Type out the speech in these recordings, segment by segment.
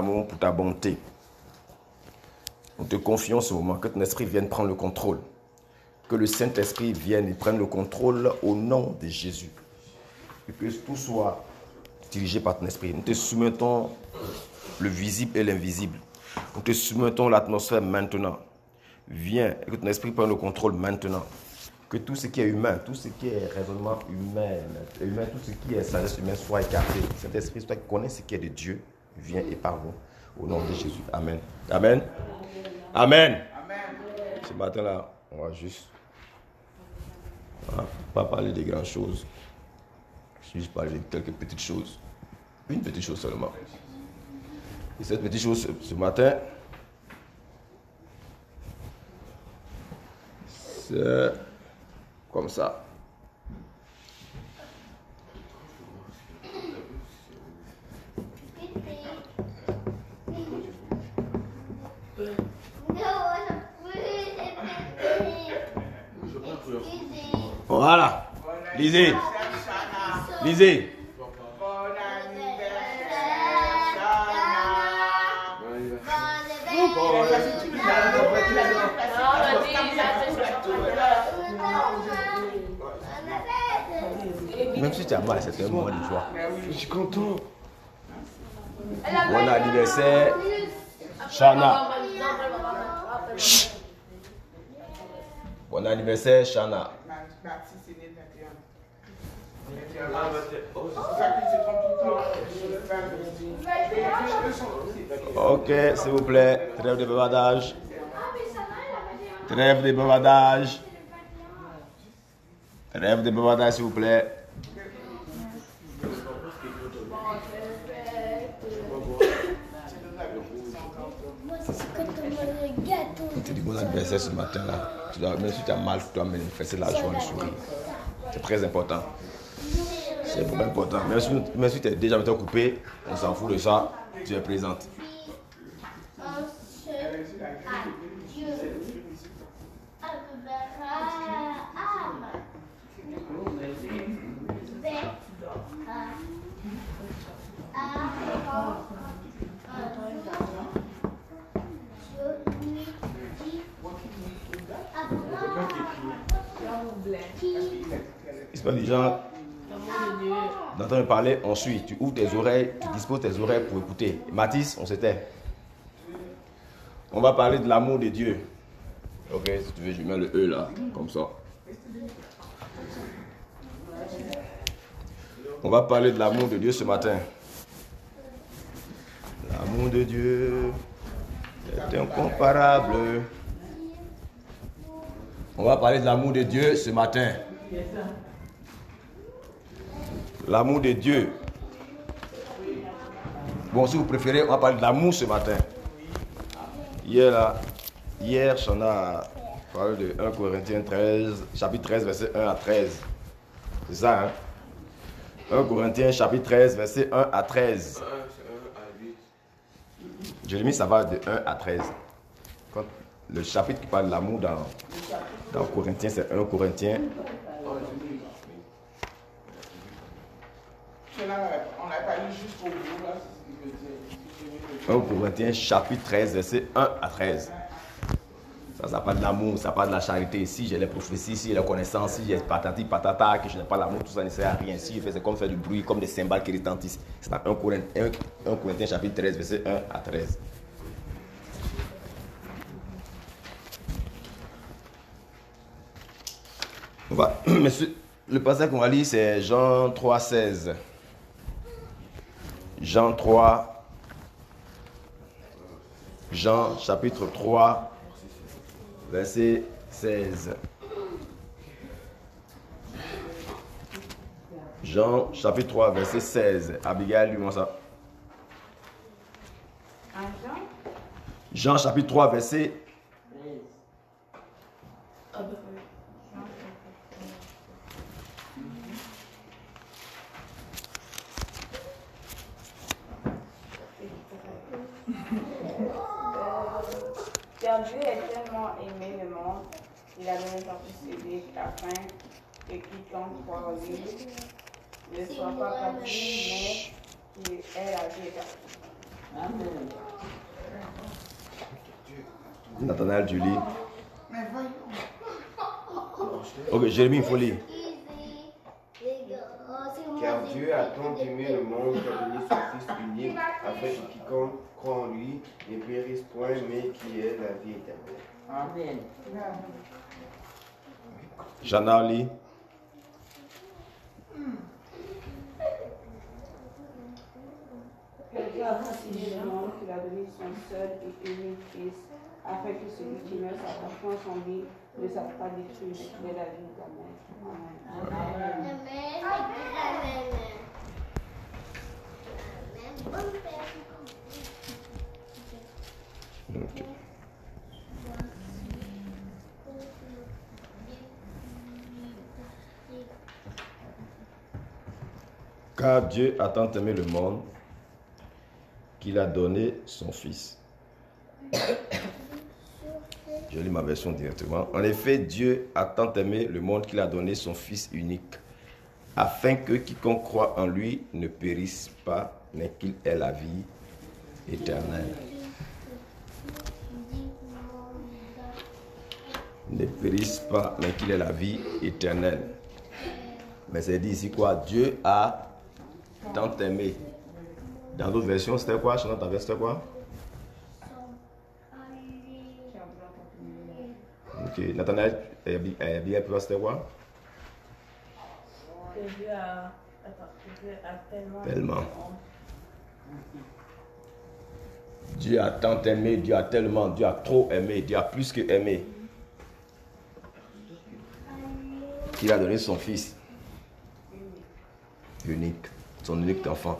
pour ta bonté. Nous te confions ce moment, que ton esprit vienne prendre le contrôle. Que le Saint-Esprit vienne et prenne le contrôle au nom de Jésus. Et que tout soit dirigé par ton esprit. Nous te soumettons le visible et l'invisible. Nous te soumettons l'atmosphère maintenant. Viens et que ton esprit prenne le contrôle maintenant. Que tout ce qui est humain, tout ce qui est raisonnement humain, humain tout ce qui est sagesse humaine soit écarté. Cet esprit, toi qui connais ce qui est de Dieu, viens et parle au nom de Jésus. Amen. Amen. Amen. Ce matin-là, on va juste pas parler de grandes choses. Juste parler de quelques petites choses. Une petite chose seulement. Et cette petite chose ce matin, c'est comme ça. Voilà. Lisez. Lisez. Même si tu as mal, c'est un moment de joie. Je suis content. Bon anniversaire, Shana. Bon anniversaire, Shana. Ok, s'il vous plaît, trêve de bavardage. Trêve de bavardage. Trêve de bavardage, s'il vous plaît. Te dit bon anniversaire ce matin-là. Même si tu as mal, tu dois manifester la joie, le sourire. C'est très important. C'est important. Même si, même si tu es déjà coupé, on s'en fout de ça. Tu es présente. C'est pas gens d'entendre parler, on suit. Tu ouvres tes oreilles, tu disposes tes oreilles pour écouter. Mathis, on s'était. On va parler de l'amour de Dieu. Ok, si tu veux, je mets le E là, comme ça. On va parler de l'amour de Dieu ce matin. L'amour de Dieu est incomparable. On va parler de l'amour de Dieu ce matin. L'amour de Dieu. Bon, si vous préférez, on va parler de l'amour ce matin. Hier, là, hier, on a parlé de 1 Corinthiens 13, chapitre 13, verset 1 à 13. C'est ça, hein? 1 Corinthiens, chapitre 13, verset 1 à 13. Jérémie, ça va de 1 à 13. Quand le chapitre qui parle de l'amour dans, dans Corinthiens, c'est 1 Corinthiens. On n'a pas lu jusqu'au bout, là, ce veut 1 Corinthiens chapitre 13, verset 1 à 13. Ça, ça parle de l'amour, ça parle de la charité. Si j'ai les prophéties, si j'ai la connaissance, si j'ai patati patata, que je n'ai pas l'amour, tout ça ne sert à rien. Si je fais, comme faire du bruit, comme des cymbales qui retentissent. C'est dans 1 Corinthiens, 1 Corinthiens chapitre 13, verset 1 à 13. On va, le passage qu'on va lire, c'est Jean 3, 16. Jean 3, Jean chapitre 3, verset 16. Jean chapitre 3, verset 16. Abigail, lui, ça. Jean? Chapitre 3, verset Car Dieu est tellement aimé le monde, il a donné son Fils unique afin que quiconque croit en lui ne soit pas perdu, mais qu'il ait la vie éternelle. Nathanaël, tu lis. Mais voyons. Ok, Jérémie, il faut lire. Car Dieu a tant aimé le monde qu'il a donné son Fils unique, afin que quiconque croit en lui ne périsse point, mais qui ait la vie éternelle. Amen. Jana, lis. Que Dieu a le monde qu'il a donné son seul et unique Fils, afin que celui qui met sa confiance en lui ne pas mais la vie. Amen. Car Dieu a tant aimé le monde qu'il a donné son Fils. Je lis ma version directement. En effet, Dieu a tant aimé le monde qu'il a donné son Fils unique, afin que quiconque croit en lui ne périsse pas, mais qu'il ait la vie éternelle. Ne périsse pas, mais qu'il ait la vie éternelle. Mais c'est dit ici quoi? Dieu a tant aimé. Dans d'autres versions, c'était quoi? Chantal, ta c'était quoi? Ok, Nathanaël, elle dit- elle dit pour toi, c'était quoi. Tellement. Dieu a tant aimé, Dieu a tellement, Dieu a trop aimé, Dieu a plus que aimé. Qu'il a donné son fils unique, son unique enfant.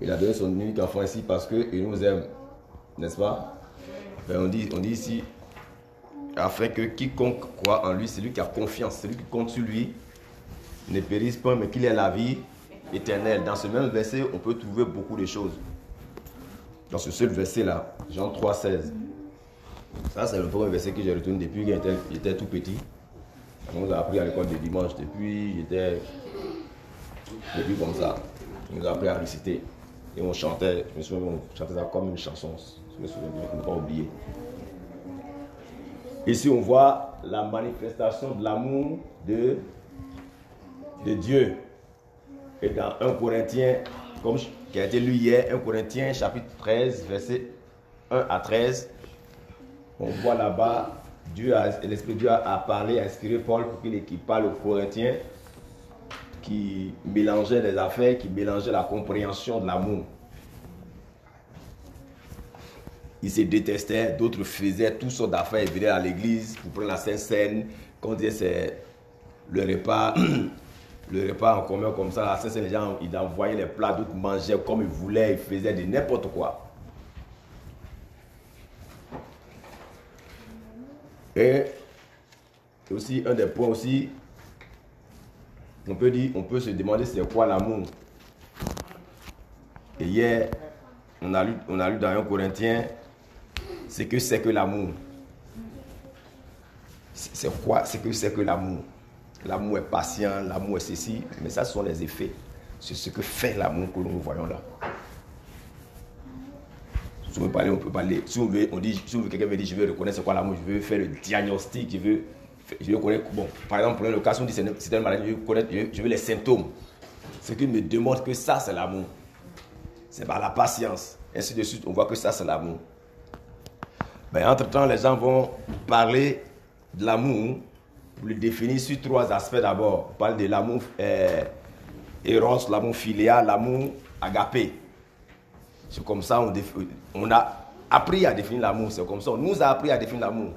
Il a donné son unique enfant ici parce qu'il nous aime, n'est-ce pas? Ben, on, dit, on dit ici, afin que quiconque croit en lui, celui qui a confiance, celui qui compte sur lui, ne périsse pas, mais qu'il ait la vie éternelle. Dans ce même verset, on peut trouver beaucoup de choses. Dans ce seul verset-là, Jean 3, 16. Ça, c'est le premier verset que j'ai retenu depuis que j'étais- tout petit. On nous a appris à l'école de dimanche. Depuis, j'étais. Depuis comme ça. On nous a appris à réciter. Et on chantait. Je me souviens, on chantait ça comme une chanson. Je me souviens bien, je ne pas oublier. Ici, on voit la manifestation de l'amour de, de Dieu. Et dans 1 Corinthiens, comme qui a été lu hier, 1 Corinthiens chapitre 13, verset 1 à 13, on voit là-bas, Dieu l'Esprit Dieu a, parlé, a inspiré Paul pour qu'il qu'il parle aux Corinthiens qui mélangeaient les affaires, qui mélangeaient la compréhension de l'amour. Ils se détestaient, d'autres faisaient toutes sortes d'affaires, ils venaient à l'église pour prendre la Sainte Seine. Quand on disait c'est le repas, le repas en commun comme ça, la Sainte Seine, les gens ils envoyaient les plats, d'autres mangeaient comme ils voulaient, ils faisaient de n'importe quoi. Et aussi, un des points aussi, on peut dire, on peut se demander c'est quoi l'amour. Et hier, on a lu, on a lu dans 1 Corinthiens, c'est que c'est que l'amour. C'est quoi C'est que c'est que l'amour. L'amour est patient, l'amour est ceci, mais ça ce sont les effets. C'est ce que fait l'amour que nous voyons là. Si on veut parler, on peut parler. Si on veut, on dit, si veut, quelqu'un me dit, je veux reconnaître c'est quoi l'amour, je veux faire le diagnostic, je veux, je connaître. Bon, par exemple, prenons le cas, dit c'est une, maladie, je veux connaître, je je veux les symptômes. Ce qui me démontre que ça, c'est l'amour. C'est par la patience. Ainsi de suite, on voit que ça, c'est l'amour. Mais entre-temps, les gens vont parler de l'amour pour le définir sur trois aspects d'abord. On parle de l'amour euh, éros, l'amour filial, l'amour agapé. C'est comme ça on a appris à définir l'amour. C'est comme ça on nous a appris à définir l'amour.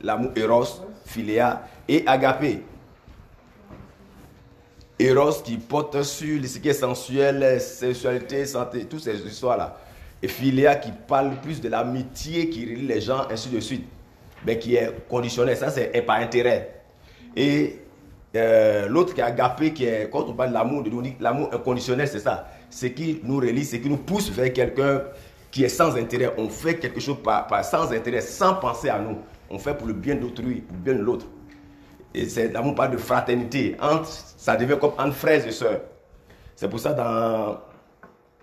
L'amour éros, philéa et agapé. Eros qui porte sur ce qui est sensuel, sexualité, santé, toutes ces histoires-là. Et Philéa qui parle plus de l'amitié qui relie les gens, ainsi de suite. Mais qui est conditionnel, ça c'est est par intérêt. Et euh, l'autre qui est agapé, qui est, quand on parle de l'amour, de l'amour inconditionnel, c'est ça. Ce qui nous relie, c'est qui nous pousse vers quelqu'un qui est sans intérêt. On fait quelque chose par- sans intérêt, sans penser à nous. On fait pour le bien d'autrui, le bien de l'autre. Et c'est l'amour parle de fraternité. Entre, ça devient comme entre frères et sœurs. C'est pour ça dans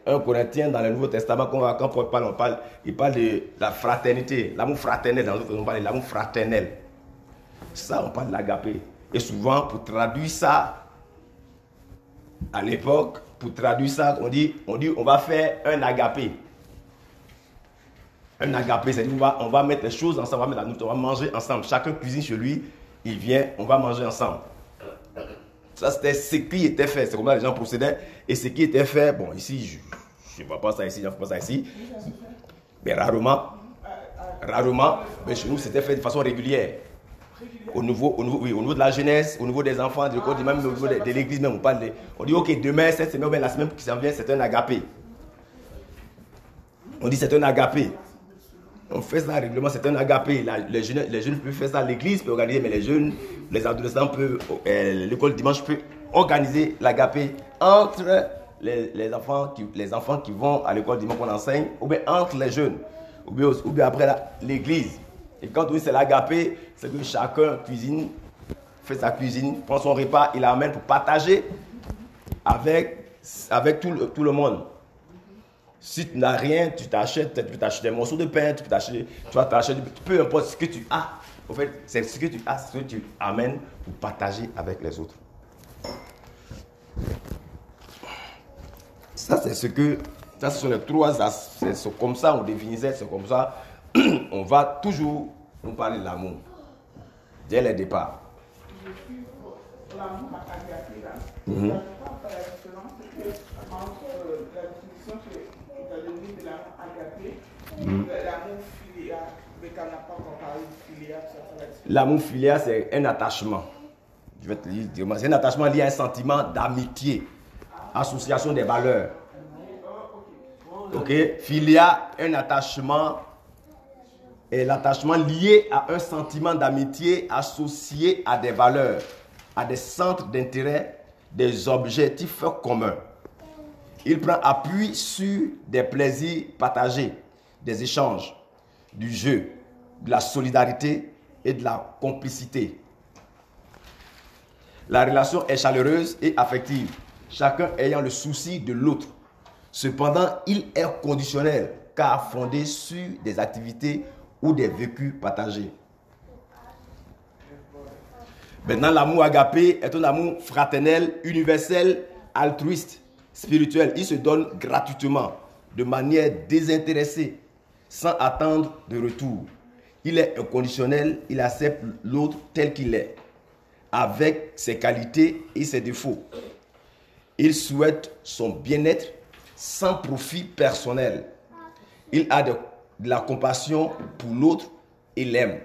1 Corinthiens, dans le Nouveau Testament, quand, Paul parle, on parle, il parle de la fraternité, l'amour fraternel, dans le on parle de l'amour fraternel. Ça, on parle de l'agapé. Et souvent, pour traduire ça, à l'époque, pour traduire ça, on dit, on dit, on va faire un agapé. Un agapé, c'est-à-dire on va, on va mettre les choses ensemble, on va, manger ensemble. Chacun cuisine chez lui, il vient, on va manger ensemble. Ça, c'était ce qui était fait. C'est comme ça les gens procédaient. Et ce qui était fait, bon, ici, je ne vois pas ça ici, je ne fais pas ça ici. Mais rarement, rarement, mais chez nous, c'était fait de façon régulière. Au niveau, au, niveau, oui, au niveau de la jeunesse, au niveau des enfants, de l'école, même au niveau de, l'église, même, on parle de- On dit, ok, demain, cette semaine, la semaine qui s'en vient, c'est un agapé. On dit, c'est un agapé. On fait ça régulièrement, c'est un agapé. Les, jeunes, les jeunes peuvent faire ça, l'église peut organiser, mais les jeunes, les adolescents peuvent, euh, l'école dimanche peut organiser l'agapé entre les, enfants qui, les enfants qui vont à l'école dimanche qu'on enseigne, ou bien entre les jeunes, ou bien, après l'église. Et quand oui, c'est l'agapé, c'est que chacun cuisine, fait sa cuisine, prend son repas, il l'amène pour partager avec, avec tout, tout le monde. Si tu n'as rien, tu t'achètes, tu peux t'acheter des morceaux de pain, tu peux t'acheter, tu vas t'acheter, peu importe ce que tu as. En fait, c'est ce que tu as, ce que tu amènes pour partager avec les autres. Ça, c'est ce que, ça, ce sont les trois aspects. C'est comme ça, on définissait, c'est comme ça. On va toujours nous parler de l'amour. Dès le départ. L'amour L'amour filial, c'est un attachement. Je vais te dire, c'est un attachement lié à un sentiment d'amitié, association des valeurs. Ok, filia, un attachement, est l'attachement lié à un sentiment d'amitié associé à des valeurs, à des centres d'intérêt, des objectifs communs. Il prend appui sur des plaisirs partagés, des échanges, du jeu, de la solidarité et de la complicité. La relation est chaleureuse et affective, chacun ayant le souci de l'autre. Cependant, il est conditionnel car fondé sur des activités ou des vécus partagés. Maintenant, l'amour agapé est un amour fraternel, universel, altruiste, spirituel. Il se donne gratuitement, de manière désintéressée, sans attendre de retour. Il est inconditionnel, il accepte l'autre tel qu'il est, avec ses qualités et ses défauts. Il souhaite son bien-être sans profit personnel. Il a de, la compassion pour l'autre et l'aime,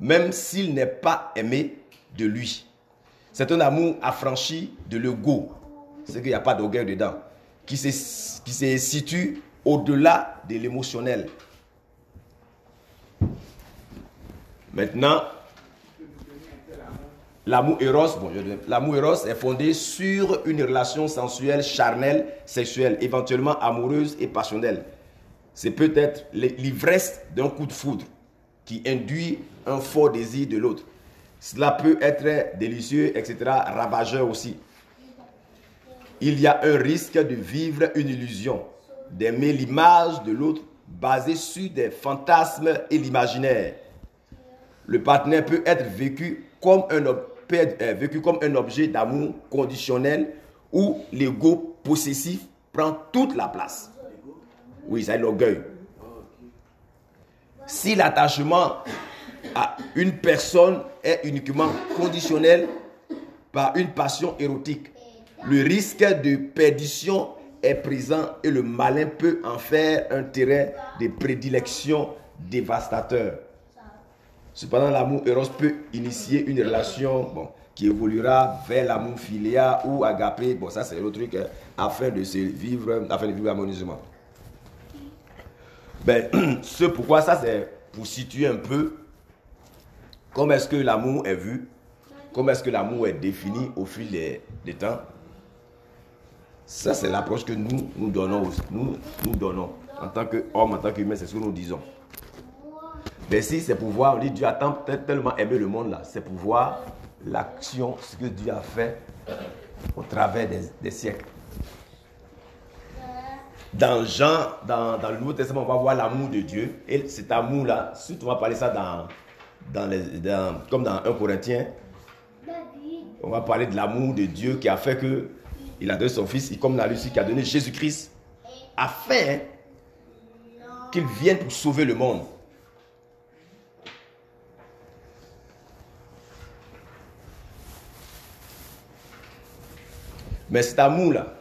même s'il n'est pas aimé de lui. C'est un amour affranchi de l'ego, c'est qu'il n'y a pas d'orgueil dedans, qui se, qui se situe au-delà de l'émotionnel. Maintenant, l'amour éros, bon, éros est fondé sur une relation sensuelle, charnelle, sexuelle, éventuellement amoureuse et passionnelle. C'est peut-être l'i- l'ivresse d'un coup de foudre qui induit un fort désir de l'autre. Cela peut être délicieux, etc., ravageur aussi. Il y a un risque de vivre une illusion, d'aimer l'image de l'autre basée sur des fantasmes et l'imaginaire. Le partenaire peut être vécu comme un, euh, vécu comme un objet d'amour conditionnel où l'ego possessif prend toute la place. Oui, c'est l'orgueil. Si l'attachement à une personne est uniquement conditionnel par une passion érotique, le risque de perdition est présent et le malin peut en faire un terrain de prédilection dévastateur. Cependant, l'amour éros peut initier une relation bon, qui évoluera vers l'amour filial ou agapé. Bon, ça c'est le truc, hein, afin de se vivre, afin de vivre harmonieusement. Ben, ce pourquoi ça c'est pour situer un peu comment est-ce que l'amour est vu, comment est-ce que l'amour est défini au fil des temps. Ça c'est l'approche que nous nous donnons, nous nous donnons en tant qu'homme, en tant qu'humain, c'est ce que nous disons. Mais si c'est pour voir, on dit Dieu a tellement aimé le monde là, c'est pour voir l'action, ce que Dieu a fait au travers des, siècles. Dans Jean, dans, dans le Nouveau Testament, on va voir l'amour de Dieu. Et cet amour-là, suite on va parler ça dans, dans les, dans- comme dans 1 Corinthiens, on va parler de l'amour de Dieu qui a fait que il a donné son fils, comme la Lucie qui a donné Jésus-Christ, afin qu'il vienne pour sauver le monde. Mais cet amour-là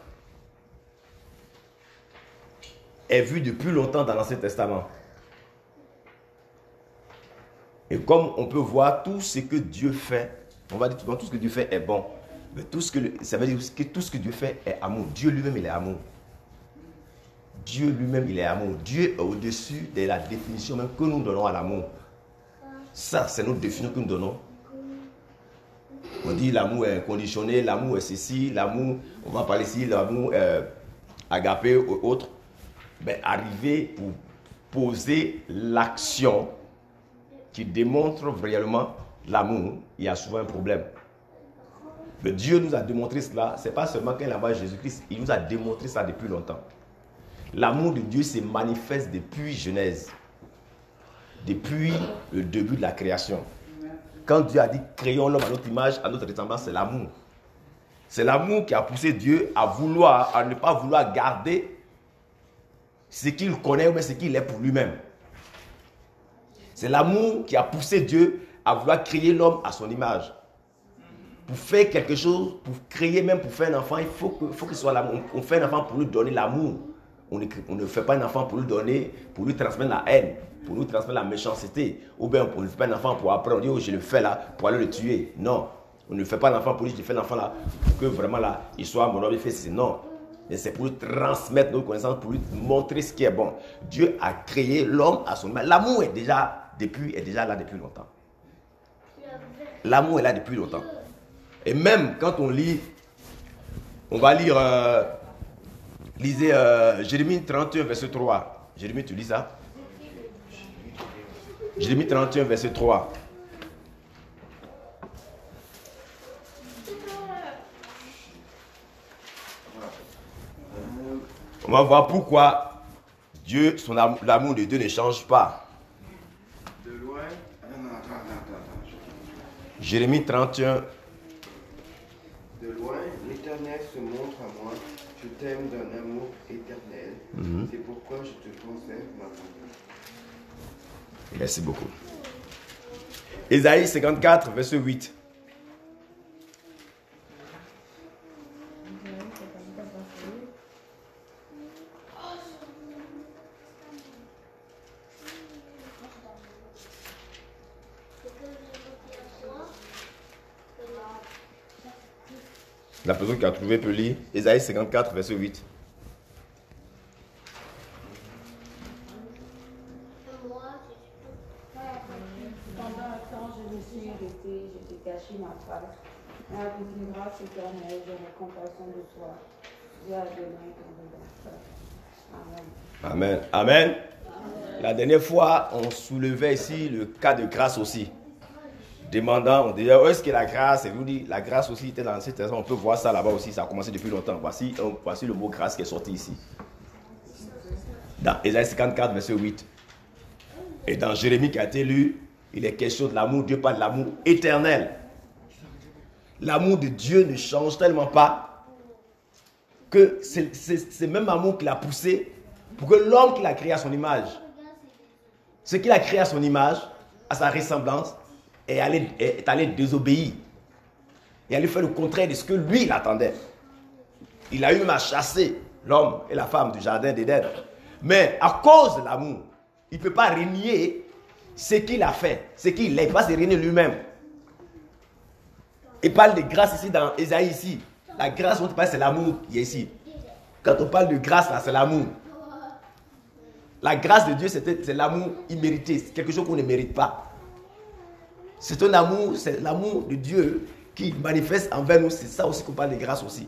est vu depuis longtemps dans l'Ancien Testament. Et comme on peut voir tout ce que Dieu fait, on va dire tout ce que Dieu fait est bon. Mais tout ce que ça veut dire tout ce que Dieu fait est amour. Dieu lui-même, il est amour. Dieu lui-même, il est amour. Dieu est au-dessus de la définition même que nous donnons à l'amour. Ça, c'est notre définition que nous donnons. On dit l'amour est conditionné, l'amour est ceci, l'amour, on va parler ici, l'amour euh, agapé ou autre. Mais arriver pour poser l'action qui démontre réellement l'amour, il y a souvent un problème. Mais Dieu nous a démontré cela, c'est pas seulement quand il Jésus-Christ, il nous a démontré ça depuis longtemps. L'amour de Dieu se manifeste depuis Genèse, depuis le début de la création. Quand Dieu a dit créons l'homme à notre image, à notre ressemblance, c'est l'amour. C'est l'amour qui a poussé Dieu à vouloir, à ne pas vouloir garder ce qu'il connaît ou ce qu'il est pour lui-même. C'est l'amour qui a poussé Dieu à vouloir créer l'homme à son image. Pour faire quelque chose, pour créer même pour faire un enfant, il faut qu'il soit l'amour. On, fait un enfant pour lui donner l'amour. On, ne- fait pas un enfant pour lui donner, pour lui transmettre la haine, pour lui transmettre la méchanceté. Ou bien on ne fait pas un enfant pour après, on dit, oh, je le fais là, pour aller le tuer. Non. On ne fait pas l'enfant pour lui, je fais l'enfant là, pour que vraiment là, il soit mon homme, il fait. Non. Mais c'est pour lui transmettre nos connaissances, pour lui montrer ce qui est bon. Dieu a créé l'homme à son image. L'amour est déjà, depuis, est déjà là depuis longtemps. L'amour est là depuis longtemps. Et même quand on lit, on va lire, euh, lisez euh, Jérémie 31, verset 3. Jérémie, tu lis ça? Jérémie 31, verset 3. On va voir pourquoi Dieu, son am- l'amour de Dieu ne change pas. De loin. Ah, Jérémie 31, De loin, l'Éternel se montre à moi. Je t'aime d'un amour éternel. Mhm. C'est pourquoi je te conserve ma bonté. Merci beaucoup. Ésaïe 54, verset 8. La personne qui a trouvé peut lire. Ésaïe 54, verset 8. Pendant un temps, je me suis arrêté, je t'ai caché ma face. Mais avec une grâce éternelle, j'aurai compassion de toi. Dieu a donné ton rédempteur. Amen. Amen. Amen. La dernière fois, on soulevait ici le cas de grâce aussi. Demandant, on disait, où est-ce que la grâce Et vous dit, la grâce aussi était dans cette On peut voir ça là-bas aussi, ça a commencé depuis longtemps. Voici, euh, voici le mot grâce qui est sorti ici. Dans Ésaïe 54, verset 8. Et dans Jérémie qui a été lu, il est question de l'amour. Dieu parle de l'amour éternel. L'amour de Dieu ne change tellement pas que c'est c'est même amour qu'il a poussé pour que l'homme qu'il a créé à son image, ce qu'il a créé à son image, à sa ressemblance, est allé, est allé désobéir. Et allé faire le contraire de ce que lui, il attendait. Il a eu à chasser l'homme et la femme du jardin d'Éden. Mais à cause de l'amour, il ne peut pas régner ce qu'il a fait, ce qu'il est. Il ne peut pas se régner lui-même. Il parle de grâce ici dans Ésaïe ici. La grâce dont il parle, c'est l'amour qui est ici. Quand on parle de grâce, là, c'est l'amour. La grâce de Dieu, c'est l'amour immérité. C'est quelque chose qu'on ne mérite pas. C'est un amour, c'est l'amour de Dieu qui manifeste envers nous. C'est ça aussi qu'on parle de grâce aussi.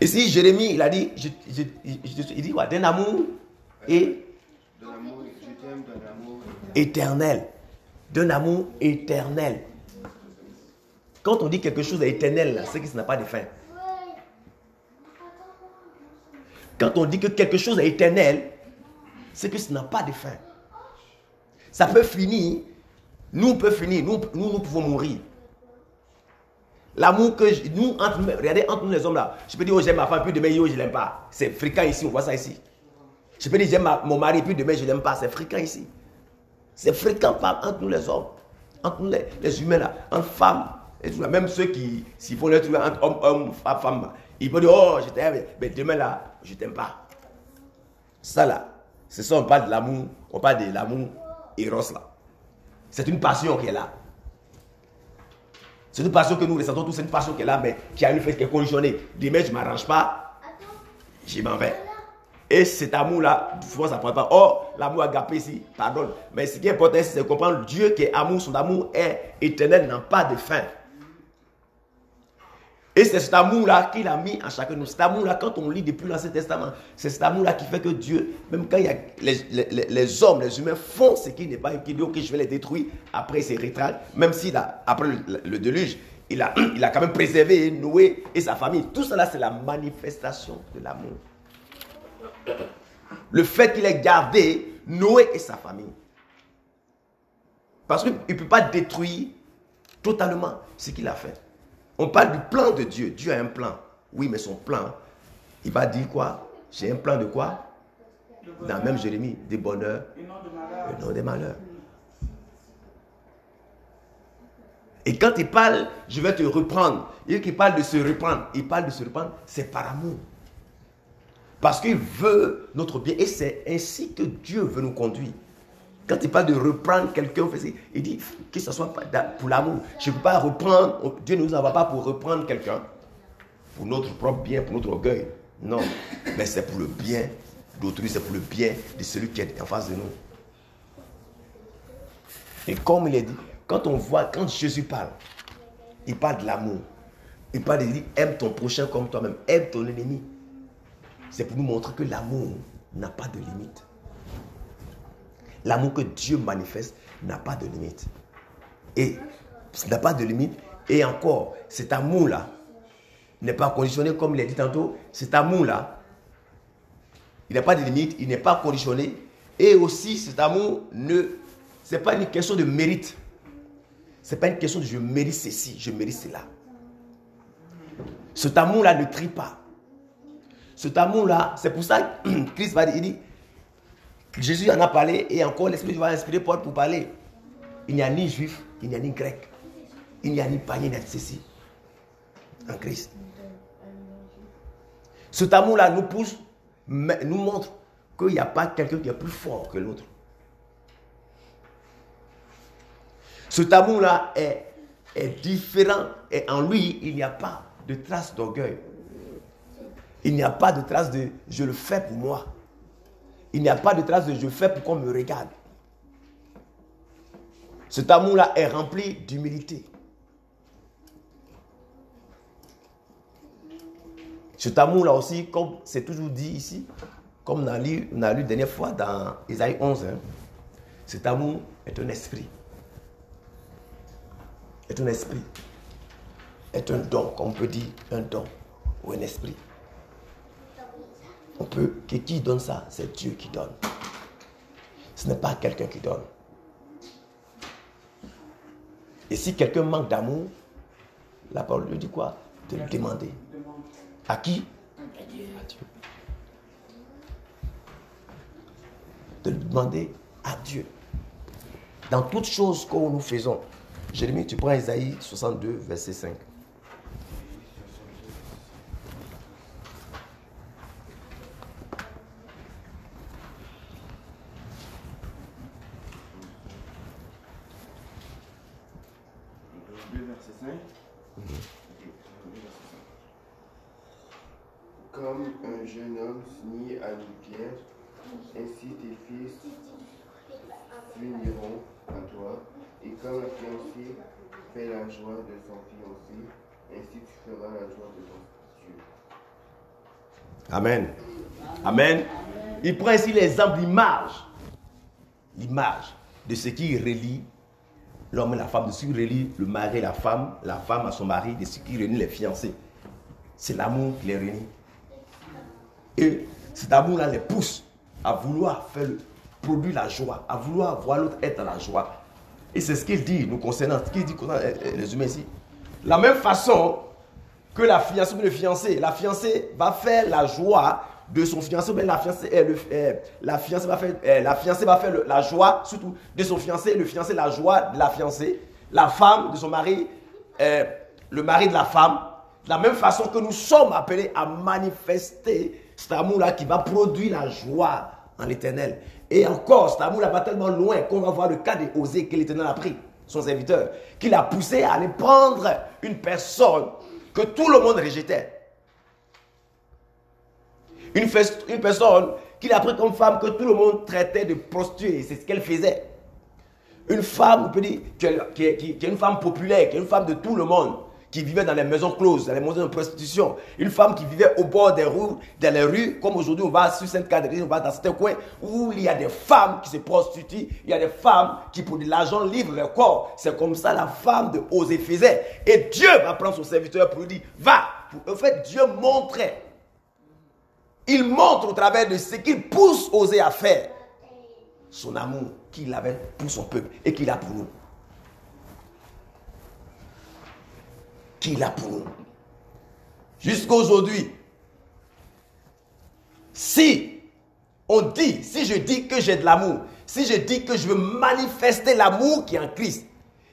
Ici, Jérémie, il a dit, je- je- je- il dit quoi? D'un amour et éternel. D'un amour éternel. Quand on dit quelque chose d'éternel, c'est que ça n'a pas de fin. Quand on dit que quelque chose est éternel, c'est que ça n'a pas de fin. Ça peut finir. Nous, on peut finir. Nous, nous, pouvons mourir. L'amour que je- nous, entre, regardez, entre nous les hommes là, je peux dire, oh, j'aime ma femme, puis demain, yo, je l'aime pas. C'est fréquent ici, on voit ça ici. Je peux dire, j'aime mon mari, puis demain, je l'aime pas. C'est fréquent ici. C'est fréquent entre nous les hommes, entre nous les, humains là, entre femmes. Même ceux qui, s'ils font le truc entre hommes, hommes, femmes, femmes, ils peuvent dire, oh, je t'aime, mais demain là, je t'aime pas. Ça là, c'est ça, on parle de l'amour, on parle de l'amour là. C'est une passion qui est là. C'est une passion que nous ressentons tous, c'est une passion qui est là, mais qui a une fait qui est conditionnée. Demain, je ne m'arrange pas, je m'en vais. Et cet amour-là, souvent ça ne prend pas. Oh, l'amour agapé ici, pardonne. Mais ce qui est important c'est de comprendre Dieu qui est amour, son amour est éternel, n'a pas de fin. Et c'est cet amour-là qu'il a mis en chacun de nous. Cet amour-là, quand on lit depuis l'Ancien Testament, c'est cet amour-là qui fait que Dieu, même quand il y a les, hommes, les humains font ce qui n'est pas, qui dit, ok, je vais les détruire, après il se rétracte, même s'il a, après le, le déluge, il a, il a quand même préservé Noé et sa famille. Tout cela, c'est la manifestation de l'amour. Le fait qu'il ait gardé Noé et sa famille. Parce qu'il ne peut pas détruire totalement ce qu'il a fait. On parle du plan de Dieu. Dieu a un plan. Oui, mais son plan, il va dire quoi? J'ai un plan de quoi? Dans même Jérémie, des bonheurs Et non des malheurs. Et quand il parle, je vais te reprendre. Et qu'il parle de se reprendre, il parle de se reprendre, c'est par amour. Parce qu'il veut notre bien. Et c'est ainsi que Dieu veut nous conduire. Quand il parle de reprendre quelqu'un, il dit que ce soit pour l'amour. Je ne peux pas reprendre, Dieu ne nous envoie pas pour reprendre quelqu'un, pour notre propre bien, pour notre orgueil. Non, mais c'est pour le bien d'autrui, c'est pour le bien de celui qui est en face de nous. Et comme il est dit, quand on voit, quand Jésus parle, il parle de l'amour. Il parle de dire, aime ton prochain comme toi-même, aime ton ennemi. C'est pour nous montrer que l'amour n'a pas de limite. L'amour que Dieu manifeste n'a pas de limite. Et n'a pas de limite. Et encore, cet amour-là n'est pas conditionné comme il a dit tantôt. Cet amour-là, il n'a pas de limite, il n'est pas conditionné. Et aussi, cet amour ne. Ce n'est pas une question de mérite. Ce n'est pas une question de je mérite ceci, je mérite cela. Cet amour-là ne trie pas. Cet amour-là, c'est pour ça que Christ va dire, Jésus en a parlé et encore l'Esprit va inspirer Paul pour parler. Il n'y a ni juif, il n'y a ni grec. Il n'y a ni païen, ni ceci. En Christ. Cet amour-là nous pousse, nous montre qu'il n'y a pas quelqu'un qui est plus fort que l'autre. Cet amour-là est différent et en lui, il n'y a pas de trace d'orgueil. Il n'y a pas de trace de je le fais pour moi. Il n'y a pas de trace de je fais pour qu'on me regarde. Cet amour-là est rempli d'humilité. Cet amour-là aussi, comme c'est toujours dit ici, comme on a lu, la dernière fois dans Isaïe 11, hein, cet amour est un esprit. Est un esprit. Est un don, comme on peut dire, un don ou un esprit. On peut, que qui donne ça? C'est Dieu qui donne. Ce n'est pas quelqu'un qui donne. Et si quelqu'un manque d'amour, la parole lui dit quoi? De le demander. À qui? À Dieu. De le demander à Dieu. Dans toutes choses que nous faisons. Jérémie, tu prends Isaïe 62, verset 5. Le verset 5. Ok, le verset 5. Comme un jeune homme s'unit à une pierre, ainsi tes fils s'uniront à toi. Et comme un fiancé fait la joie de son fiancé, ainsi tu feras la joie de ton Dieu. Amen. Amen. Il prend ici l'exemple, l'image. L'image de ce qui relie l'homme et la femme, de ce qui relie le mari et la femme, la femme à son mari, de ce qui relie les fiancés. C'est l'amour qui les réunit. Et Cet amour-là les pousse à vouloir faire produire la joie, à vouloir voir l'autre être dans la joie. Et c'est ce qu'il dit nous concernant, ce qu'il dit concernant les humains ici. La même façon que la fiancée la fiancée va faire la joie de son fiancé, mais la fiancée, eh, le, eh, la fiancée va faire, eh, la fiancée va faire la joie, surtout de son fiancé, le fiancé la joie de la fiancée, la femme de son mari, eh, le mari de la femme. De la même façon que nous sommes appelés à manifester cet amour-là qui va produire la joie en l'éternel. Et encore, cet amour-là va tellement loin qu'on va voir le cas des osés que l'éternel a pris, son serviteur, qu'il a poussé à aller prendre une personne que tout le monde rejetait. Une, personne qu'il a pris comme femme que tout le monde traitait de prostituée. C'est ce qu'elle faisait. Une femme, on peut dire, qui est une femme populaire, qui est une femme de tout le monde, qui vivait dans les maisons closes, dans les maisons de prostitution. Une femme qui vivait au bord des rues, dans les rues, comme aujourd'hui on va sur Sainte-Catherine, on va dans certains coins où il y a des femmes qui se prostituent, il y a des femmes qui pour de l'argent livrent leur corps. C'est comme ça la femme de Osée faisait. Et Dieu va prendre son serviteur pour lui dire, va. En fait, Dieu montrait il montre au travers de ce qu'il pousse Osée à faire son amour qu'il avait pour son peuple et qu'il a pour nous. Qu'il a pour nous. Jusqu'à aujourd'hui, si on dit, si je dis que j'ai de l'amour, si je dis que je veux manifester l'amour qui est en Christ,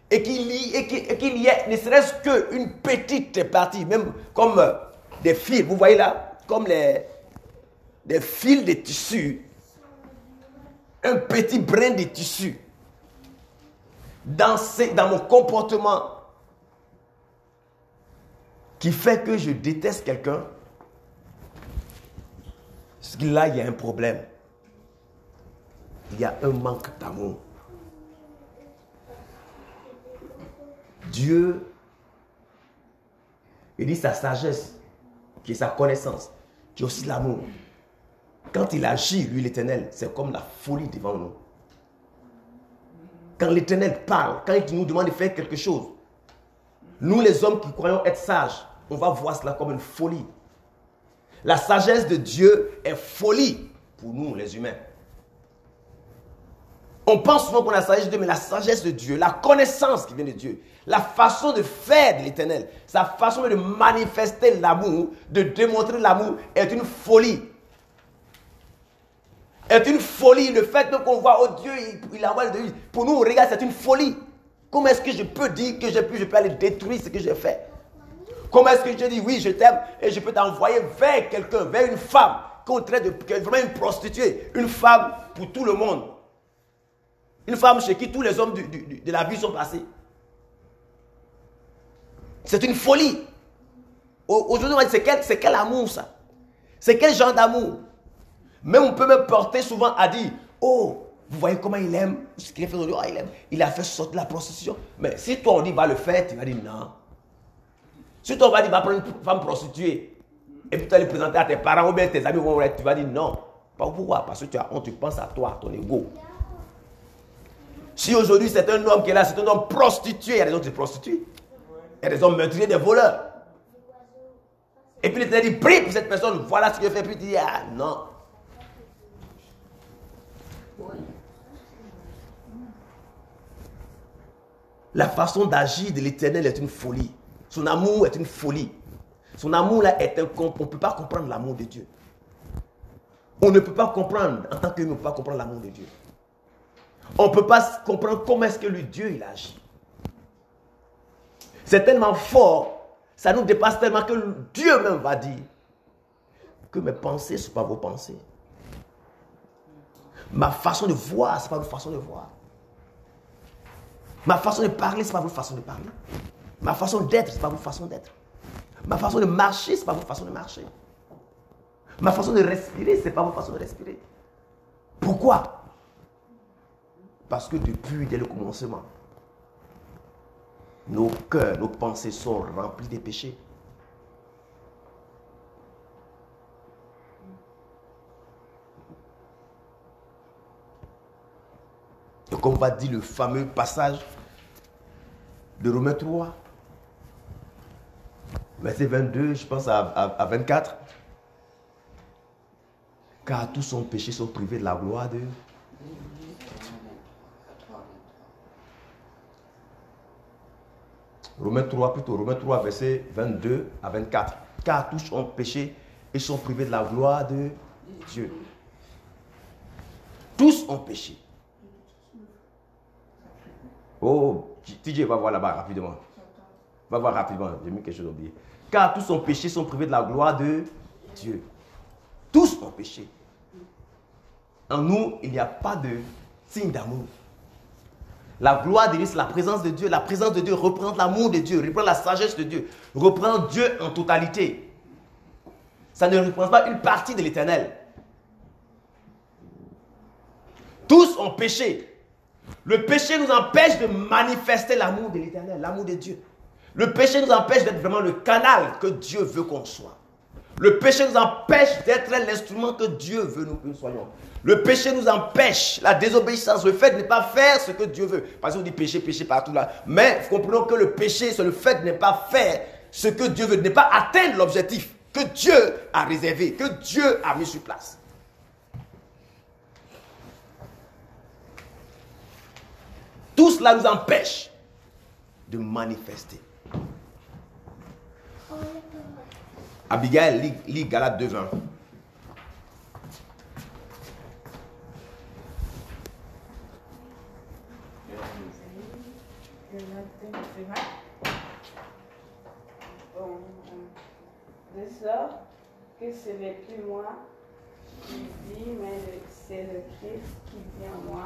et qu'il y, ait ne serait-ce qu'une petite partie, même comme euh, des fils, vous voyez là, comme les, des fils de tissu, un petit brin de tissu, dans, dans mon comportement, qui fait que je déteste quelqu'un, là, il y a un problème. Il y a un manque d'amour. Dieu, il dit sa sagesse, qui est sa connaissance, qui est aussi l'amour. Quand il agit, lui, l'éternel, c'est comme la folie devant nous. Quand l'éternel parle, quand il nous demande de faire quelque chose, nous, les hommes qui croyons être sages, on va voir cela comme une folie. La sagesse de Dieu est folie pour nous, les humains. On pense souvent qu'on a la sagesse de Dieu, mais la sagesse de Dieu, la connaissance qui vient de Dieu, la façon de faire de l'éternel, sa façon de manifester l'amour, de démontrer l'amour, est une folie. Est une folie. Le fait qu'on voit, oh Dieu, il, il le Dieu. Pour nous, regarde, c'est une folie. Comment est-ce que je peux dire que j'ai pu, je peux aller détruire ce que j'ai fait? Comment est-ce que je dis oui, je t'aime et je peux t'envoyer vers quelqu'un, vers une femme qu'on traite de vraiment une prostituée, une femme pour tout le monde, une femme chez qui tous les hommes de la vie sont passés. C'est une folie. Au- Aujourd'hui, on va dire, c'est quel, amour ça? C'est quel genre d'amour? Même on peut même porter souvent à dire, oh, vous voyez comment il aime ce qu'il a fait aujourd'hui, oh, il aime, il a fait sortir la prostitution. Mais si toi on dit va le faire, tu vas dire non. Si toi on va dire va prendre une femme prostituée, et puis tu vas le présenter à tes parents ou bien tes amis tu vas dire non. Pourquoi? Parce que tu as honte, tu penses à toi, à ton ego. Si aujourd'hui c'est un homme qui est là, c'est un homme prostitué, il y a des hommes qui se prostituent. Il y a des hommes meurtriers, des voleurs. Et puis il te dit, prie pour cette personne, voilà ce que je fais. Puis tu dis, ah non. La façon d'agir de l'éternel est une folie. Son amour est une folie. Son amour là est un... On ne peut pas comprendre l'amour de Dieu. On ne peut pas comprendre, en tant qu'humain, on ne peut pas comprendre l'amour de Dieu. On ne peut pas comprendre comment est-ce que le Dieu il agit. C'est tellement fort, ça nous dépasse tellement que Dieu même va dire que mes pensées ne sont pas vos pensées. Ma façon de voir, ce n'est pas votre façon de voir. Ma façon de parler, ce n'est pas votre façon de parler. Ma façon d'être, ce n'est pas votre façon d'être. Ma façon de marcher, ce n'est pas votre façon de marcher. Ma façon de respirer, ce n'est pas votre façon de respirer. Pourquoi? Parce que depuis, dès le commencement, nos cœurs, nos pensées sont remplis de péchés. Et comme va dire le fameux passage de Romains 3, verset 22, je pense à, à- à 24. Car tous sont péchés sont privés de la gloire de Romains 3, plutôt Romains 3, verset 22 à 24. Car tous ont péché et sont privés de la gloire de Dieu. Tous ont péché. Oh, TJ va voir là-bas rapidement. Va voir rapidement. J'ai mis quelque chose oublié. Car tous ont péché sont privés de la gloire de Dieu. Tous ont péché. En nous, il n'y a pas de signe d'amour. La gloire de Dieu, c'est la présence de Dieu. La présence de Dieu reprend l'amour de Dieu, reprend la sagesse de Dieu, reprend Dieu en totalité. Ça ne représente pas une partie de l'éternel. Tous ont péché. Le péché nous empêche de manifester l'amour de l'éternel, l'amour de Dieu. Le péché nous empêche d'être vraiment le canal que Dieu veut qu'on soit. Le péché nous empêche d'être l'instrument que Dieu veut que nous soyons. Le péché nous empêche, la désobéissance, le fait de ne pas faire ce que Dieu veut. Parce qu'on dit péché, péché partout là. Mais comprenons que le péché, c'est le fait de ne pas faire ce que Dieu veut, de ne pas atteindre l'objectif que Dieu a réservé, que Dieu a mis sur place. Tout cela nous empêche de manifester. Abigail lit, lit Galate 2.20. Bon, euh, de sorte que ce n'est plus moi qui vis, mais c'est le Christ qui vit en moi.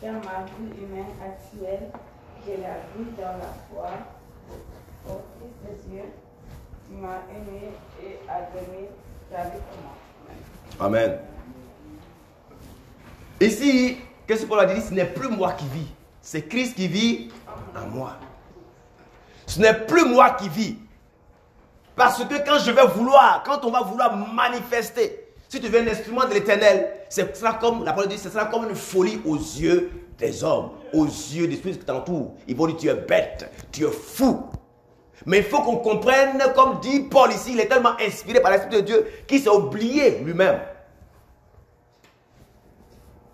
Car ma vie humaine actuelle, je la vis dans la foi au Fils de Dieu qui m'a aimé et a donné sa vie pour moi. Amen. Ici, qu'est-ce que Paul a dit Ce n'est plus moi qui vis, c'est Christ qui vit en moi. Ce n'est plus moi qui vis. Parce que quand je vais vouloir, quand on va vouloir manifester, si tu veux un instrument de l'éternel, ce sera comme, la parole dit, ce sera comme une folie aux yeux des hommes, aux yeux des esprits qui t'entourent. Ils vont dire, tu es bête, tu es fou. Mais il faut qu'on comprenne, comme dit Paul ici, il est tellement inspiré par l'Esprit de Dieu qu'il s'est oublié lui-même.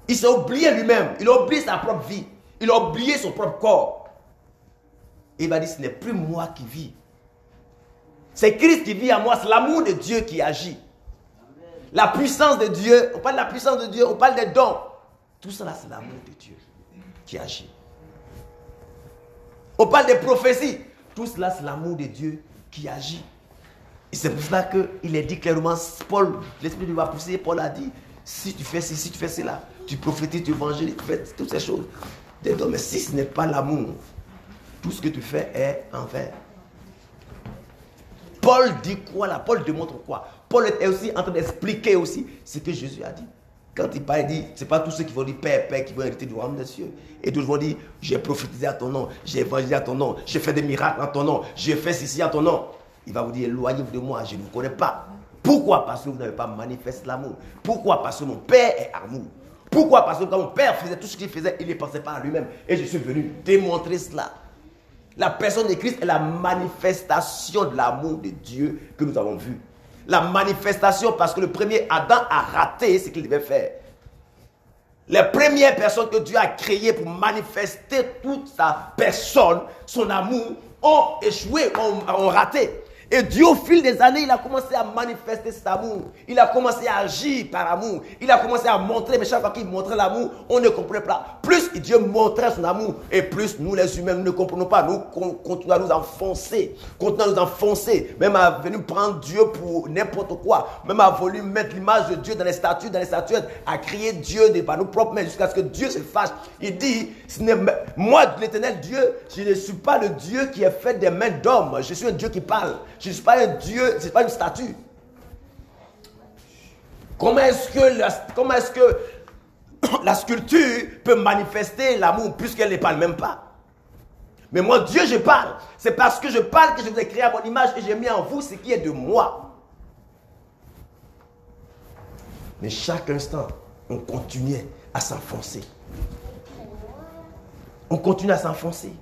Il s'est oublié lui-même. Il a oublié sa propre vie. Il a oublié son propre corps. Il va dire, ce n'est plus moi qui vis. C'est Christ qui vit en moi. C'est l'amour de Dieu qui agit. La puissance de Dieu. On parle de la puissance de Dieu. On parle des dons. Tout cela, c'est l'amour de Dieu qui agit. On parle des prophéties. Tout cela, c'est l'amour de Dieu qui agit. Et c'est pour cela qu'il est dit clairement, Paul, l'Esprit de va pousser, Paul a dit, si tu fais ceci, si tu fais cela, tu prophétises, tu évangélises, tu fais toutes ces choses. Mais si ce n'est pas l'amour, tout ce que tu fais est envers. Paul dit quoi là? Paul démontre quoi? Paul est aussi en train d'expliquer aussi ce que Jésus a dit. Quand il parle, il dit, ce n'est pas tous ceux qui vont dire Père, Père, qui vont hériter du royaume des cieux. Et d'autres vont dire, j'ai prophétisé à ton nom, j'ai évangélisé à ton nom, j'ai fait des miracles en ton nom, j'ai fait ceci en ton nom. Il va vous dire, éloignez-vous de moi, je ne vous connais pas. Pourquoi? Parce que vous n'avez pas manifesté l'amour. Pourquoi? Parce que mon Père est amour. Pourquoi? Parce que quand mon Père faisait tout ce qu'il faisait, il ne pensait pas à lui-même. Et je suis venu démontrer cela. La personne de Christ est la manifestation de l'amour de Dieu que nous avons vu. La manifestation parce que le premier Adam a raté ce qu'il devait faire. Les premières personnes que Dieu a créées pour manifester toute sa personne, son amour, ont échoué, ont, ont raté. Et Dieu, au fil des années, il a commencé à manifester cet amour. Il a commencé à agir par amour. Il a commencé à montrer, mais chaque fois qu'il montrait l'amour, on ne comprenait pas. Plus Dieu montrait son amour, et plus nous, les humains, nous ne comprenons pas. Nous con- continuons à nous enfoncer. Continuons à nous enfoncer. Même à venir prendre Dieu pour n'importe quoi. Même à voulu mettre l'image de Dieu dans les statues, dans les statuettes, à crier Dieu de par nos propres mains, jusqu'à ce que Dieu se fâche. Il dit, ce moi, l'éternel Dieu, je ne suis pas le Dieu qui est fait des mains d'homme. Je suis un Dieu qui parle. Je ne suis pas un Dieu, ce n'est pas une statue. Comment est-ce que, la, comment est-ce que la sculpture peut manifester l'amour puisqu'elle ne parle même pas? Mais moi, Dieu, je parle. C'est parce que je parle que je vous ai créé à mon image et j'ai mis en vous ce qui est de moi. Mais chaque instant, on continuait à s'enfoncer. On continue à s'enfoncer.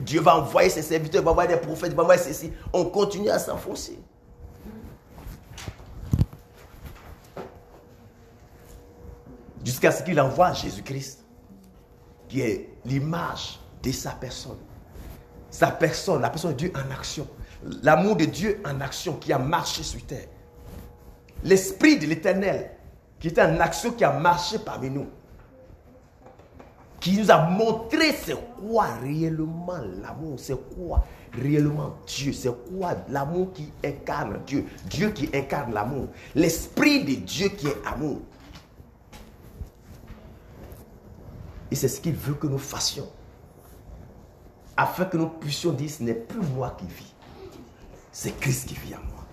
Dieu va envoyer ses serviteurs, il va envoyer des prophètes, il va envoyer ceci. On continue à s'enfoncer. Jusqu'à ce qu'il envoie Jésus-Christ, qui est l'image de sa personne. Sa personne, la personne de Dieu en action. L'amour de Dieu en action qui a marché sur terre. L'Esprit de l'Éternel qui était en action, qui a marché parmi nous. Qui nous a montré c'est quoi réellement l'amour, c'est quoi réellement Dieu, c'est quoi l'amour qui incarne Dieu, Dieu qui incarne l'amour, l'Esprit de Dieu qui est amour. Et c'est ce qu'il veut que nous fassions. Afin que nous puissions dire, ce n'est plus moi qui vis. C'est Christ qui vit en moi.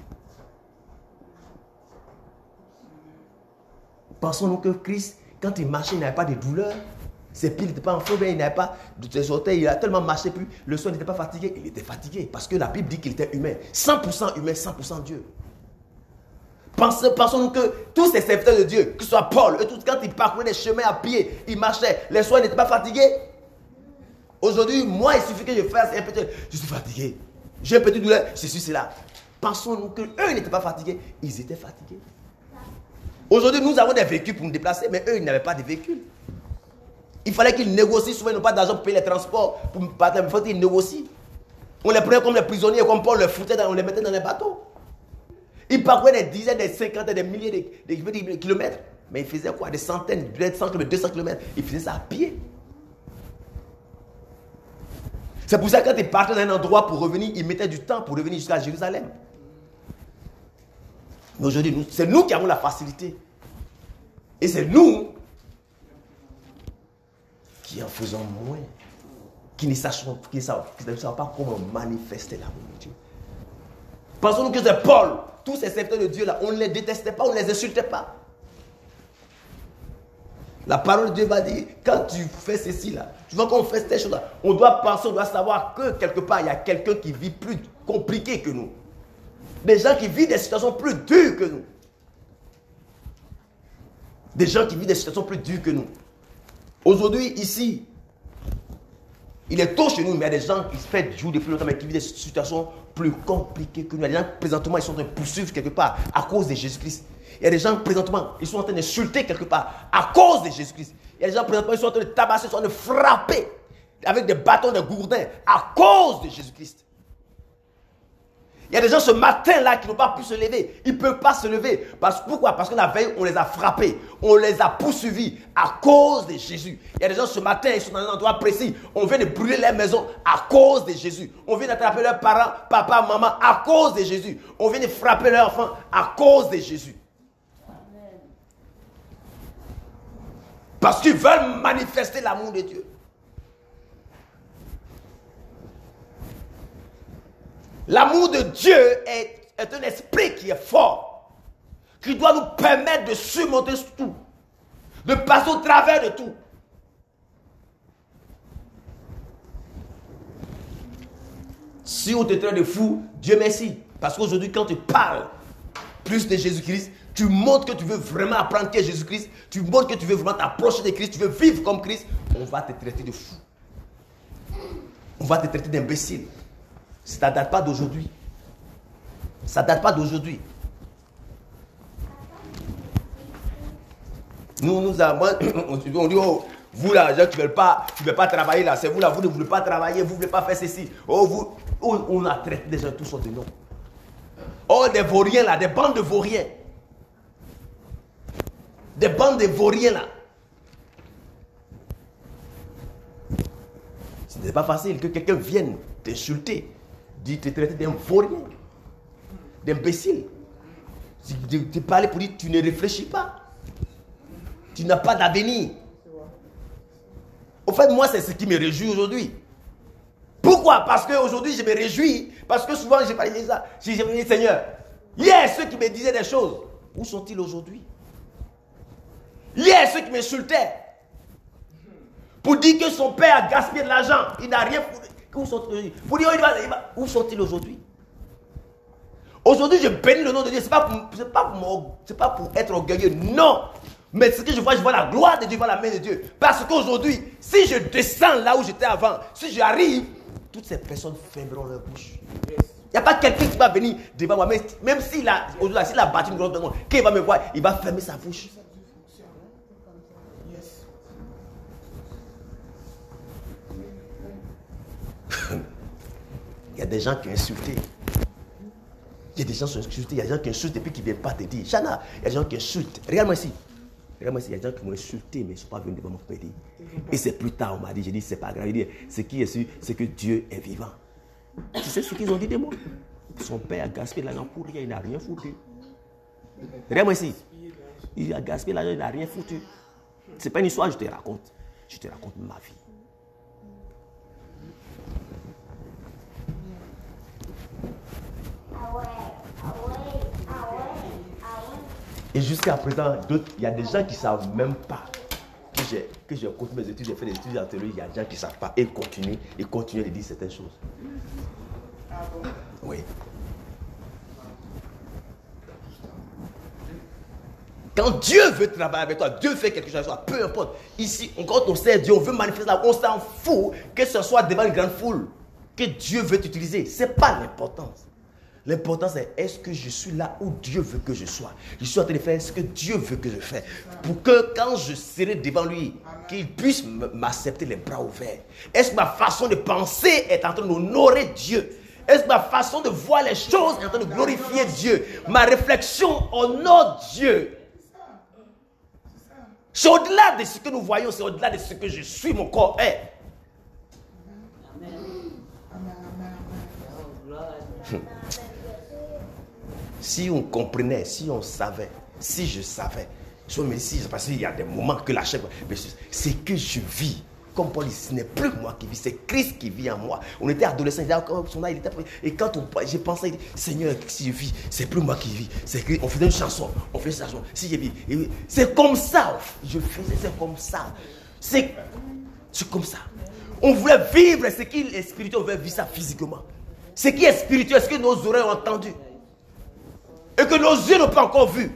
Pensons-nous que Christ, quand il marchait, il n'avait pas de douleur. Ses pieds n'étaient pas en feu, il n'avait pas de orteils, il a tellement marché plus. Le soir n'était pas fatigué, il était fatigué. Parce que la Bible dit qu'il était humain. 100% humain, 100% Dieu. Pensons-nous que tous ces serviteurs de Dieu, que ce soit Paul, et tout, quand ils parcouraient des chemins à pied, ils marchaient, les soirs n'étaient pas fatigués. Aujourd'hui, moi, il suffit que je fasse un petit. Je suis fatigué. J'ai un petit douleur, suis là. Pensons-nous qu'eux n'étaient pas fatigués, ils étaient fatigués. Aujourd'hui, nous avons des véhicules pour nous déplacer, mais eux, ils n'avaient pas de véhicules. Il fallait qu'ils négocient, souvent ils n'ont pas d'argent pour payer les transports, pour partir, il faut qu'ils négocient. On les prenait comme des prisonniers, comme Paul les foutait, on les mettait dans les bateaux. Ils parcouraient des dizaines, des cinquantaines, des milliers de, kilomètres. Mais ils faisaient quoi? Des centaines, des 100 km, 200 km. Ils faisaient ça à pied. C'est pour ça que quand ils partaient d'un endroit pour revenir, ils mettaient du temps pour revenir jusqu'à Jérusalem. Mais aujourd'hui, c'est nous qui avons la facilité. Et c'est nous qui en faisons moins, qui ne sachons, qui ne savent, pas comment manifester l'amour de Dieu. Pensons-nous que c'est Paul, tous ces serviteurs de Dieu là, on ne les détestait pas, on ne les insultait pas. La parole de Dieu va dire, quand tu fais ceci là, tu vois qu'on fait ces choses là, on doit penser, on doit savoir que quelque part, il y a quelqu'un qui vit plus compliqué que nous. Des gens qui vivent des situations plus dures que nous. Des gens qui vivent des situations plus dures que nous. Aujourd'hui, ici, il est tôt chez nous, mais il y a des gens qui se font jour depuis longtemps, mais qui vivent des situations plus compliquées que nous. Il y a des gens, présentement, ils sont en train de poursuivre quelque part à cause de Jésus-Christ. Il y a des gens, présentement, ils sont en train d'insulter quelque part à cause de Jésus-Christ. Il y a des gens, présentement, ils sont en train de tabasser, ils sont en train de frapper avec des bâtons de gourdin à cause de Jésus-Christ. Il y a des gens ce matin-là qui n'ont pas pu se lever. Ils ne peuvent pas se lever. Parce, pourquoi? Parce que la veille, on les a frappés. On les a poursuivis à cause de Jésus. Il y a des gens ce matin, ils sont dans un endroit précis. On vient de brûler leur maison à cause de Jésus. On vient d'attraper leurs parents, papa, maman, à cause de Jésus. On vient de frapper leurs enfants à cause de Jésus. Parce qu'ils veulent manifester l'amour de Dieu. L'amour de Dieu est, un esprit qui est fort, qui doit nous permettre de surmonter tout, de passer au travers de tout. Si on te traite de fou, Dieu merci. Parce qu'aujourd'hui, quand tu parles plus de Jésus-Christ, tu montres que tu veux vraiment apprendre qui est Jésus-Christ, tu montres que tu veux vraiment t'approcher de Christ, tu veux vivre comme Christ, on va te traiter de fou. On va te traiter d'imbécile. Ça ne date pas d'aujourd'hui. Ça ne date pas d'aujourd'hui. Nous, nous avons, on dit, oh, vous là, gens qui ne veulent pas, pas travailler là, c'est vous là, vous ne voulez pas travailler, vous ne voulez pas faire ceci. Oh, vous, oh, on a traité des gens tous de noms. Oh, des vauriens là, des bandes de vauriens. Des bandes de vauriens là. Ce n'est pas facile que quelqu'un vienne t'insulter dit te traiter d'un vaurien, d'imbécile. Tu parles pour dire tu ne réfléchis pas. Tu n'as pas d'avenir. Au fait, moi, c'est ce qui me réjouit aujourd'hui. Pourquoi? Parce qu'aujourd'hui, je me réjouis. Parce que souvent, j'ai parlé de ça. J'ai dit, Seigneur, hier, ceux qui me disaient des choses, où sont-ils aujourd'hui? Hier, ceux qui m'insultaient, pour dire que son père a gaspillé de l'argent, il n'a rien où sont-ils Vous dites, où sont-ils aujourd'hui? Aujourd'hui, je bénis le nom de Dieu. Ce n'est pas, pour, pas pour être orgueilleux. Non. Mais ce que je vois, je vois la gloire de Dieu, je vois la main de Dieu. Parce qu'aujourd'hui, si je descends là où j'étais avant, si j'arrive, toutes ces personnes fermeront leur bouche. Il n'y a pas quelqu'un qui va venir devant moi. Même s'il a, a battu une grosse demande, qu'il va me voir, il va fermer sa bouche. Il y a des gens qui insulté. Il y a des gens qui insultés. Il y a des gens qui insultent et puis qui ne viennent pas te dire. Chana, il y a des gens qui insultent. Regarde-moi ici. Regarde-moi ici. Il y a des gens qui m'ont insulté, mais ils ne sont pas venus devant mon père. Et c'est plus tard, on m'a dit, j'ai dit, c'est pas grave. Ce qui est sûr, c'est que Dieu est vivant. Tu sais ce qu'ils ont dit de moi? Son père a gaspillé l'argent pour rien, il n'a rien foutu. Regarde-moi ici. Il a gaspillé l'argent, il n'a rien foutu. Ce n'est pas une histoire, je te raconte. Je te raconte ma vie. Et jusqu'à présent, il y a des gens qui ne savent même pas que j'ai que continué mes études, j'ai fait des études en théologie. Il y a des gens qui ne savent pas et continuent, et continuent de dire certaines choses. Oui. Quand Dieu veut travailler avec toi, Dieu fait quelque chose avec toi, peu importe. Ici, quand on sait Dieu, on veut manifester on s'en fout que ce soit devant une grande foule, que Dieu veut t'utiliser. Ce n'est pas l'importance. L'important c'est est-ce que je suis là où Dieu veut que je sois? Je suis en train de faire ce que Dieu veut que je fasse. Pour que quand je serai devant lui, qu'il puisse m'accepter les bras ouverts. Est-ce que ma façon de penser est en train d'honorer Dieu? Est-ce que ma façon de voir les choses est en train de glorifier Dieu? Ma réflexion honore Dieu. C'est au-delà de ce que nous voyons, c'est au-delà de ce que je suis, mon corps est. Si on comprenait, si on savait, si je savais, dis, si, parce qu'il y a des moments que la mais c'est- que je vis. Comme Paul dit, ce n'est plus moi qui vis, c'est Christ qui vit en moi. On était adolescents, il était et quand j'ai pensé, Seigneur, si je vis, c'est plus moi qui vis. On faisait une chanson, on faisait une chanson, si je vis, c'est comme ça, je faisais, c'est comme ça. C'est comme ça. On voulait vivre ce qui est spirituel, on voulait vivre ça physiquement. Ce qui est spirituel, ce que nos oreilles ont entendu. Et que nos yeux n'ont pas encore vu.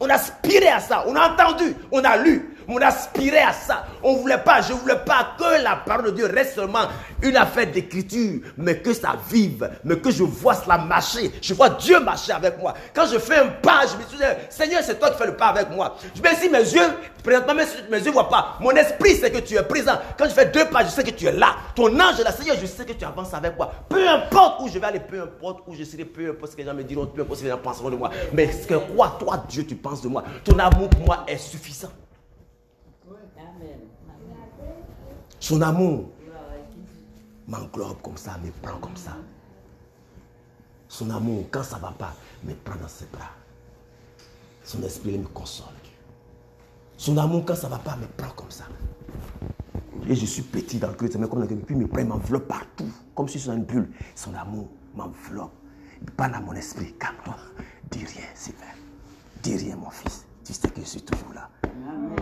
On aspirait à ça, on a entendu, on a lu, on aspirait à ça. On voulait pas, je ne voulais pas que la parole de Dieu reste seulement une affaire d'écriture, mais que ça vive, mais que je vois cela marcher. Je vois Dieu marcher avec moi. Quand je fais un pas, je me dit, Seigneur, c'est toi qui fais le pas avec moi. Je me dis, mes yeux, présentement, mes, mes yeux ne voient pas. Mon esprit sait que tu es présent. Quand je fais deux pas, je sais que tu es là. Ton ange est là, Seigneur, je sais que tu avances avec moi. Peu importe où je vais aller, peu importe où je serai, peu importe ce que les gens me diront, peu importe ce que les gens penseront de moi. Mais ce que quoi, toi, Dieu, tu penses de moi? Ton amour pour moi est suffisant. Son amour m'englobe comme ça, me prend comme ça. Son amour, quand ça ne va pas, me prend dans ses bras. Son esprit me console. Son amour, quand ça ne va pas, me prend comme ça. Et je suis petit dans le cœur, mais comme dans le puis il me prend, il m'enveloppe partout, comme si dans une bulle. Son amour m'enveloppe. Il parle à mon esprit, calme-toi. Dis rien, Sylvain. Dis rien, mon fils. Tu sais que je suis toujours là.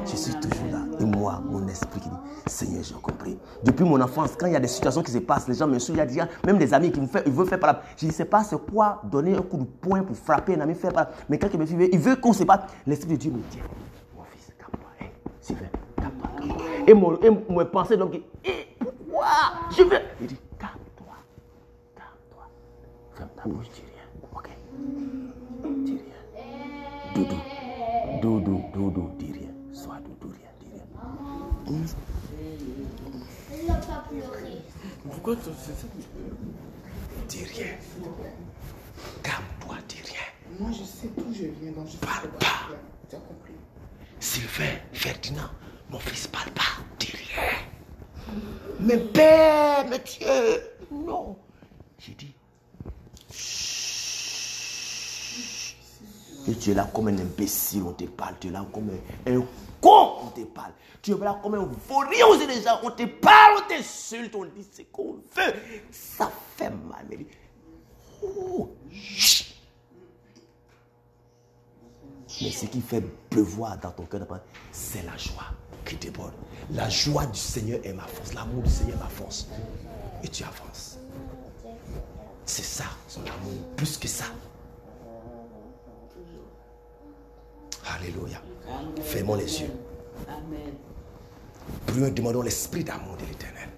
Je suis toujours là. Et moi, mon esprit qui dit, Seigneur, j'ai compris. Depuis mon enfance, quand il y a des situations qui se passent, les gens me suivent, il y a même des amis qui me font, veulent faire par là. Je ne sais pas c'est quoi donner un coup de poing pour frapper un ami, faire par là. Mais quand il me suit, il veut qu'on se batte. L'esprit de Dieu me dit, mon fils, calme-toi. Hey, Sylvain, calme-toi. Et mon, et mon pensée, donc, eh, pourquoi Je veux. Il dit, calme-toi, calme-toi. Ferme ta bouche, dis rien. Ok Dis rien. Doudou. Doudou, doudou, dis Il n'a pas pleuré. Pourquoi tu fais ça Dis rien? Calme-toi, dis rien. Moi, je sais d'où je viens, donc je Parle pas. pas. Tu as compris? Sylvain, Ferdinand, mon fils parle pas, dis rien. Mais père, mais Dieu, non. J'ai dit. Et tu es là comme un imbécile, on te parle. Tu es là comme un, un on te parle. Tu es là comme un vaurien aux yeux des gens. On te parle, on t'insulte, on dit ce qu'on veut. Ça fait mal. Mais oh. Mais ce qui fait pleuvoir dans ton cœur, c'est la joie qui déborde. La joie du Seigneur est ma force. L'amour du Seigneur est ma force. Et tu avances. C'est ça, son amour. Plus que ça. Alléluia. Fermons les yeux. Prions, demandons l'esprit d'amour de l'éternel.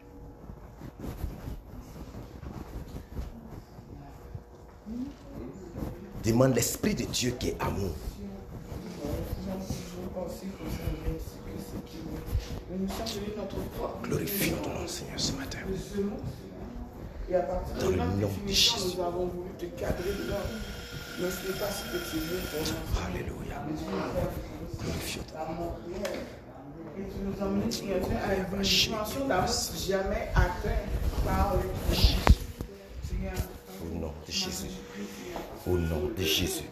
Demande l'esprit de Dieu qui est amour. Glorifions ton nom, Seigneur, ce matin. Dans le nom de Jésus. Mais ce n'est pas ce que tu veux pour nous. Alléluia. Et tu nous emmènes à une dimension d'amour jamais atteinte par le Seigneur. Au nom de Jésus. Au nom de Jésus.